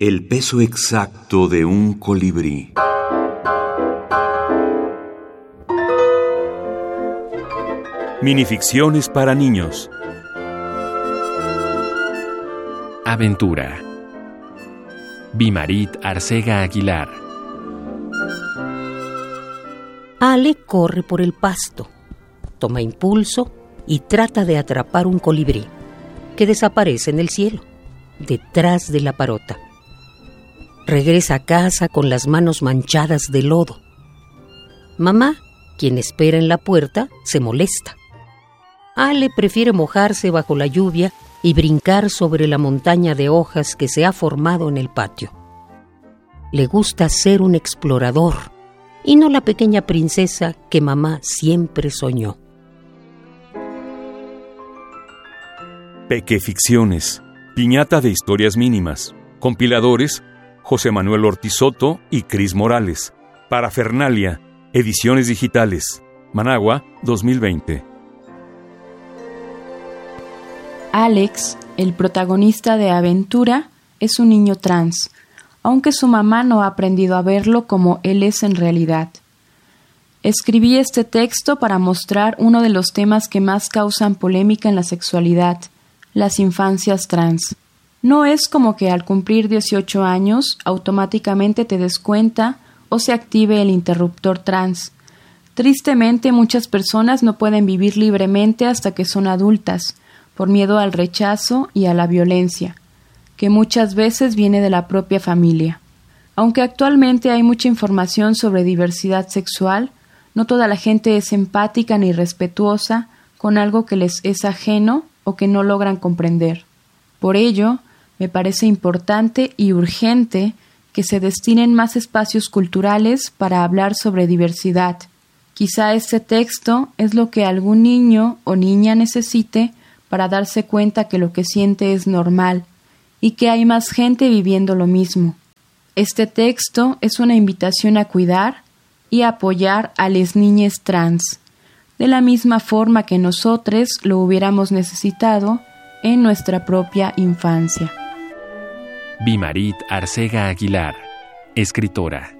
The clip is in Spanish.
El peso exacto de un colibrí. Minificciones para niños. Aventura. Bimarit Arcega Aguilar. Ale corre por el pasto, toma impulso y trata de atrapar un colibrí que desaparece en el cielo, detrás de la parota. Regresa a casa con las manos manchadas de lodo. Mamá, quien espera en la puerta, se molesta. Ale prefiere mojarse bajo la lluvia y brincar sobre la montaña de hojas que se ha formado en el patio. Le gusta ser un explorador y no la pequeña princesa que mamá siempre soñó. Pequeficciones. Piñata de historias mínimas. Compiladores José Manuel Ortizoto y Cris Morales. Parafernalia. Ediciones digitales. Managua 2020. Alex, el protagonista de Aventura, es un niño trans, aunque su mamá no ha aprendido a verlo como él es en realidad. Escribí este texto para mostrar uno de los temas que más causan polémica en la sexualidad, las infancias trans. No es como que al cumplir 18 años automáticamente te des cuenta o se active el interruptor trans. Tristemente muchas personas no pueden vivir libremente hasta que son adultas, por miedo al rechazo y a la violencia, que muchas veces viene de la propia familia. Aunque actualmente hay mucha información sobre diversidad sexual, no toda la gente es empática ni respetuosa con algo que les es ajeno o que no logran comprender. Por ello, me parece importante y urgente que se destinen más espacios culturales para hablar sobre diversidad. Quizá este texto es lo que algún niño o niña necesite para darse cuenta que lo que siente es normal y que hay más gente viviendo lo mismo. Este texto es una invitación a cuidar y apoyar a las niñas trans de la misma forma que nosotros lo hubiéramos necesitado en nuestra propia infancia. Bimarit Arcega Aguilar, escritora.